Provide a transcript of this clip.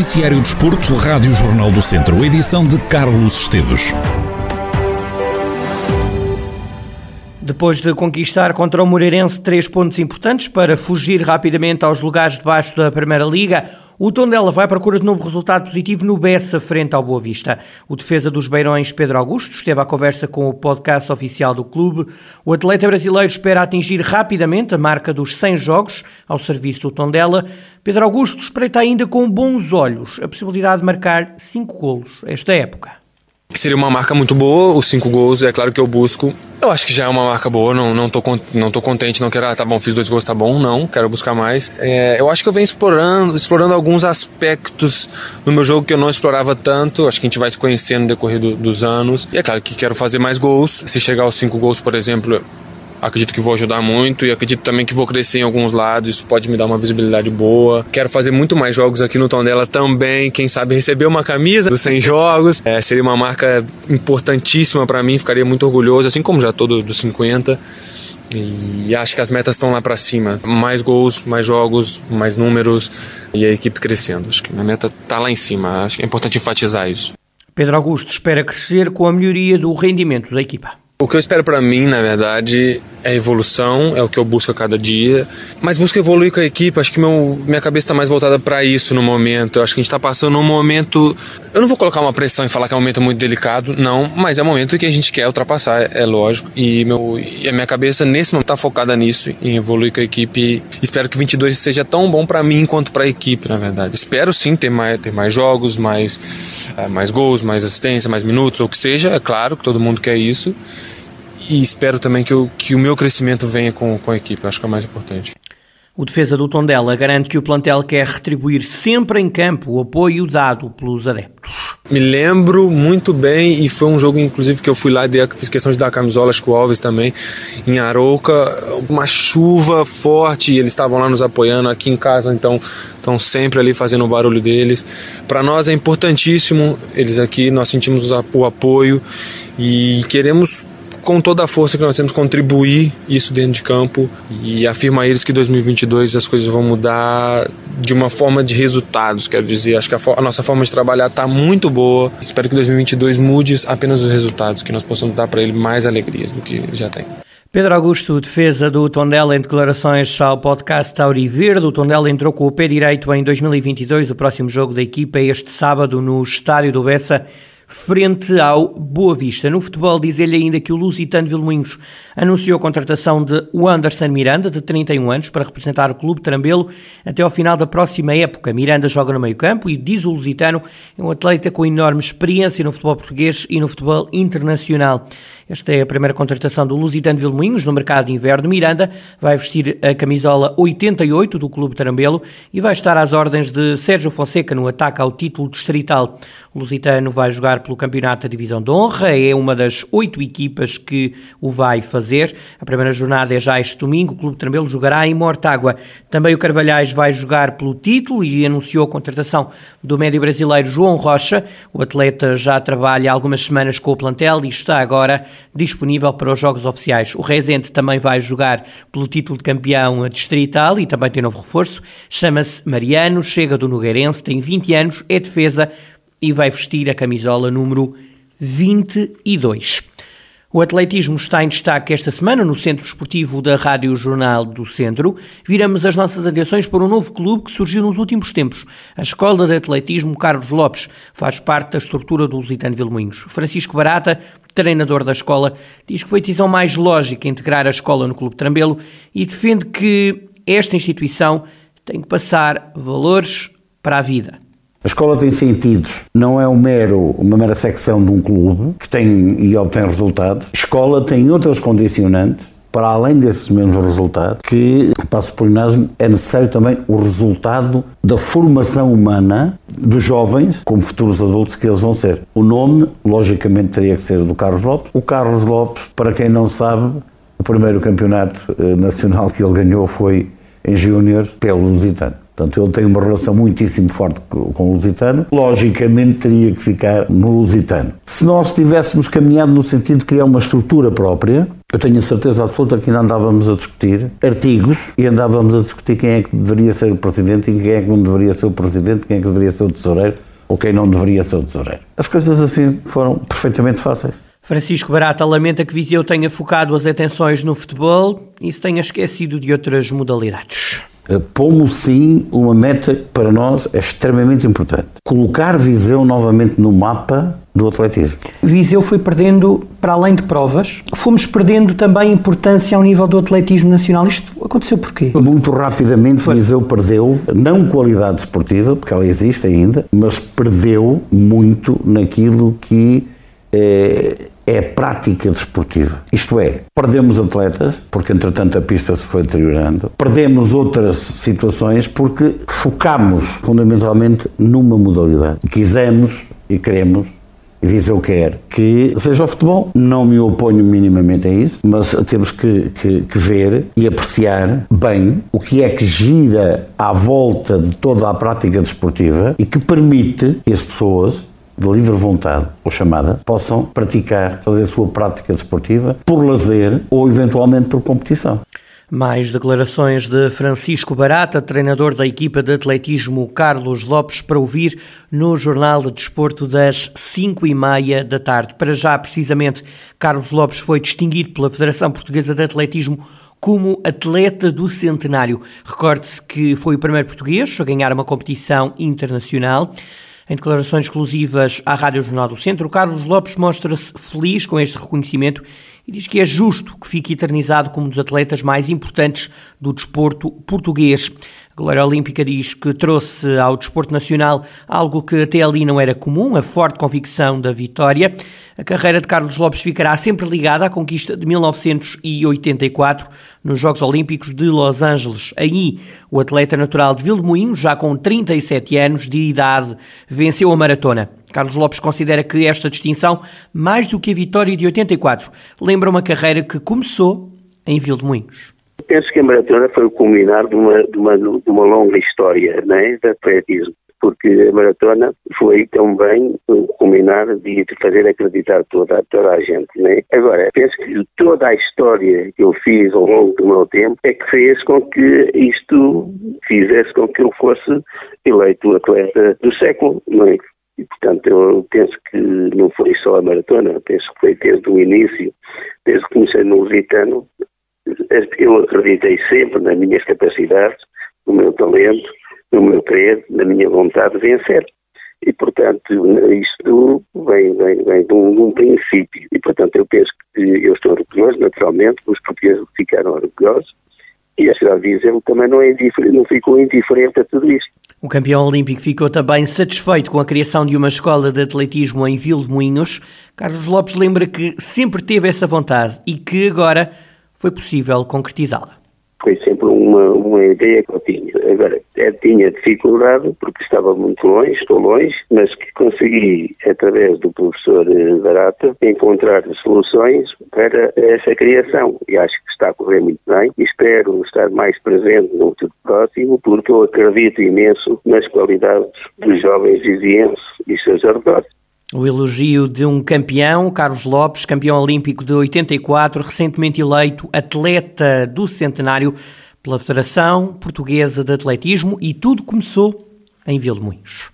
Noticiário Desporto, Rádio Jornal do Centro, edição de Carlos Esteves. Depois de conquistar contra o Moreirense três pontos importantes para fugir rapidamente aos lugares de baixo da Primeira Liga, o Tondela vai à procura de novo resultado positivo no Bessa frente ao Boa Vista. O defesa dos Beirões, Pedro Augusto, esteve à conversa com o podcast oficial do clube. O atleta brasileiro espera atingir rapidamente a marca dos 100 jogos ao serviço do Tondela. Pedro Augusto espreita ainda com bons olhos a possibilidade de marcar 5 golos esta época. Seria uma marca muito boa, os cinco gols, é claro que eu busco. Eu acho que já é uma marca boa, não, não, tô, não tô contente, não quero, ah, tá bom, fiz dois gols, tá bom, não, quero buscar mais. É, eu acho que eu venho explorando, explorando alguns aspectos no meu jogo que eu não explorava tanto, acho que a gente vai se conhecendo no decorrer do, dos anos. E é claro que quero fazer mais gols, se chegar aos cinco gols, por exemplo, acredito que vou ajudar muito e acredito também que vou crescer em alguns lados, isso pode me dar uma visibilidade boa. Quero fazer muito mais jogos aqui no Tondela também, quem sabe receber uma camisa dos 100 jogos, é, seria uma marca importantíssima para mim, ficaria muito orgulhoso, assim como já todo dos 50. E acho que as metas estão lá para cima. Mais gols, mais jogos, mais números e a equipe crescendo. Acho que a meta está lá em cima. Acho que é importante enfatizar isso. Pedro Augusto espera crescer com a melhoria do rendimento da equipa. O que eu espero para mim, na verdade, é evolução, é o que eu busco a cada dia. Mas busco evoluir com a equipe, acho que meu, minha cabeça está mais voltada para isso no momento. Eu acho que a gente está passando um momento. Eu não vou colocar uma pressão e falar que é um momento muito delicado, não, mas é um momento que a gente quer ultrapassar, é lógico. E, meu, e a minha cabeça nesse momento está focada nisso, em evoluir com a equipe. Espero que 22 seja tão bom para mim quanto para a equipe, na verdade. Espero sim ter mais, ter mais jogos, mais, uh, mais gols, mais assistência, mais minutos, ou o que seja. É claro que todo mundo quer isso e espero também que, eu, que o meu crescimento venha com, com a equipe, acho que é o mais importante. O defesa do Tondela garante que o plantel quer retribuir sempre em campo o apoio dado pelos adeptos. Me lembro muito bem e foi um jogo inclusive que eu fui lá e fiz questão de dar camisolas com o Alves também em Arouca, uma chuva forte e eles estavam lá nos apoiando aqui em casa, então estão sempre ali fazendo o barulho deles. Para nós é importantíssimo eles aqui, nós sentimos o apoio e queremos com toda a força que nós temos, contribuir isso dentro de campo e afirmar eles que 2022 as coisas vão mudar de uma forma de resultados, quero dizer. Acho que a, a nossa forma de trabalhar está muito boa. Espero que 2022 mude apenas os resultados, que nós possamos dar para ele mais alegrias do que já tem. Pedro Augusto, defesa do Tondela em declarações ao podcast Tauri Verde. O Tondela entrou com o pé direito em 2022. O próximo jogo da equipa é este sábado no Estádio do Bessa frente ao Boa Vista. No futebol, diz ele ainda que o Lusitano Vilmoinhos anunciou a contratação de Anderson Miranda, de 31 anos, para representar o Clube Trambelo até ao final da próxima época. Miranda joga no meio campo e, diz o Lusitano, é um atleta com enorme experiência no futebol português e no futebol internacional. Esta é a primeira contratação do Lusitano Vilmoinhos no mercado de inverno. Miranda vai vestir a camisola 88 do Clube Trambelo e vai estar às ordens de Sérgio Fonseca no ataque ao título distrital. O Lusitano vai jogar pelo Campeonato da Divisão de Honra, é uma das oito equipas que o vai fazer. A primeira jornada é já este domingo, o Clube Trambelo jogará em Mortágua. Também o Carvalhais vai jogar pelo título e anunciou a contratação do médio brasileiro João Rocha. O atleta já trabalha há algumas semanas com o plantel e está agora disponível para os jogos oficiais. O Rezende também vai jogar pelo título de campeão distrital e também tem novo reforço. Chama-se Mariano, chega do Nogueirense, tem 20 anos, é defesa, e vai vestir a camisola número 22. O atletismo está em destaque esta semana no Centro Esportivo da Rádio Jornal do Centro. Viramos as nossas atenções para um novo clube que surgiu nos últimos tempos. A Escola de Atletismo Carlos Lopes faz parte da estrutura do Lusitano Vilmoinhos. Francisco Barata, treinador da escola, diz que foi a decisão mais lógica integrar a escola no Clube Trambelo e defende que esta instituição tem que passar valores para a vida. A escola tem sentidos, não é um mero, uma mera secção de um clube que tem e obtém resultados. A escola tem outras condicionantes para além desses mesmos resultados, que, passo por ginásio, é necessário também o resultado da formação humana dos jovens, como futuros adultos que eles vão ser. O nome, logicamente, teria que ser do Carlos Lopes. O Carlos Lopes, para quem não sabe, o primeiro campeonato eh, nacional que ele ganhou foi em Júnior pelo Lusitano. Portanto, ele tem uma relação muitíssimo forte com o Lusitano. Logicamente, teria que ficar no Lusitano. Se nós tivéssemos caminhado no sentido de criar uma estrutura própria, eu tenho a certeza absoluta que ainda andávamos a discutir artigos e andávamos a discutir quem é que deveria ser o presidente e quem é que não deveria ser o presidente, quem é que deveria ser o tesoureiro ou quem não deveria ser o tesoureiro. As coisas assim foram perfeitamente fáceis. Francisco Barata lamenta que Viseu tenha focado as atenções no futebol e se tenha esquecido de outras modalidades. Eh, Pomos sim uma meta que para nós é extremamente importante. Colocar Viseu novamente no mapa do atletismo. Viseu foi perdendo, para além de provas, fomos perdendo também importância ao nível do atletismo nacional. Isto aconteceu porquê? Muito rapidamente Viseu perdeu, não qualidade esportiva, porque ela existe ainda, mas perdeu muito naquilo que é, é prática desportiva. Isto é, perdemos atletas, porque entretanto a pista se foi deteriorando, perdemos outras situações porque focamos fundamentalmente numa modalidade. Quisemos e queremos e Viseu quer que seja o futebol. Não me oponho minimamente a isso, mas temos que, que, que, ver e apreciar bem o que é que gira à volta de toda a prática desportiva e que permite que as pessoas de livre vontade ou chamada possam praticar, fazer a sua prática desportiva por lazer ou eventualmente por competição. Mais declarações de Francisco Barata, treinador da equipa de atletismo Carlos Lopes, para ouvir no Jornal de Desporto das 5 e meia da tarde. Para já, precisamente, Carlos Lopes foi distinguido pela Federação Portuguesa de Atletismo como atleta do centenário. Recorde-se que foi o primeiro português a ganhar uma competição internacional. Em declarações exclusivas à Rádio Jornal do Centro, Carlos Lopes mostra-se feliz com este reconhecimento e diz que é justo que fique eternizado como um dos atletas mais importantes do desporto português. A Glória Olímpica diz que trouxe ao desporto nacional algo que até ali não era comum, a forte convicção da vitória. A carreira de Carlos Lopes ficará sempre ligada à conquista de 1984 nos Jogos Olímpicos de Los Angeles. Aí, o atleta natural de Vilmoinho, já com 37 anos de idade, venceu a maratona. Carlos Lopes considera que esta distinção, mais do que a vitória de 84, lembra uma carreira que começou em Vilmoinhos. Penso que a maratona foi o culminar de uma, de uma, de uma longa história né, de atletismo porque a maratona foi também o culminar de fazer acreditar toda, toda a gente. Né? Agora, penso que toda a história que eu fiz ao longo do meu tempo é que fez com que isto fizesse com que eu fosse eleito atleta do século. É? E, portanto, eu penso que não foi só a maratona, penso que foi desde o início, desde que comecei no Lusitano, eu acreditei sempre nas minhas capacidades, no meu talento, no meu querer, na minha vontade de vencer. E, portanto, isto vem, vem, vem de, um, de, um, princípio. E, portanto, eu penso que eu estou orgulhoso, naturalmente, os portugueses ficaram orgulhosos e a cidade de Viseu também não, é não ficou indiferente a tudo isto. O campeão olímpico ficou também satisfeito com a criação de uma escola de atletismo em Vil de Moinhos. Carlos Lopes lembra que sempre teve essa vontade e que agora foi possível concretizá-la. Uma, uma ideia que eu tinha. Agora, é, tinha dificuldade porque estava muito longe, estou longe, mas que consegui, através do professor eh, Barata, encontrar soluções para essa criação. E acho que está a correr muito bem. Espero estar mais presente no futuro próximo, porque eu acredito imenso nas qualidades dos jovens vizienses e seus arredores. O elogio de um campeão, Carlos Lopes, campeão olímpico de 84, recentemente eleito atleta do centenário pela Federação Portuguesa de Atletismo e tudo começou em Vilmoinhos.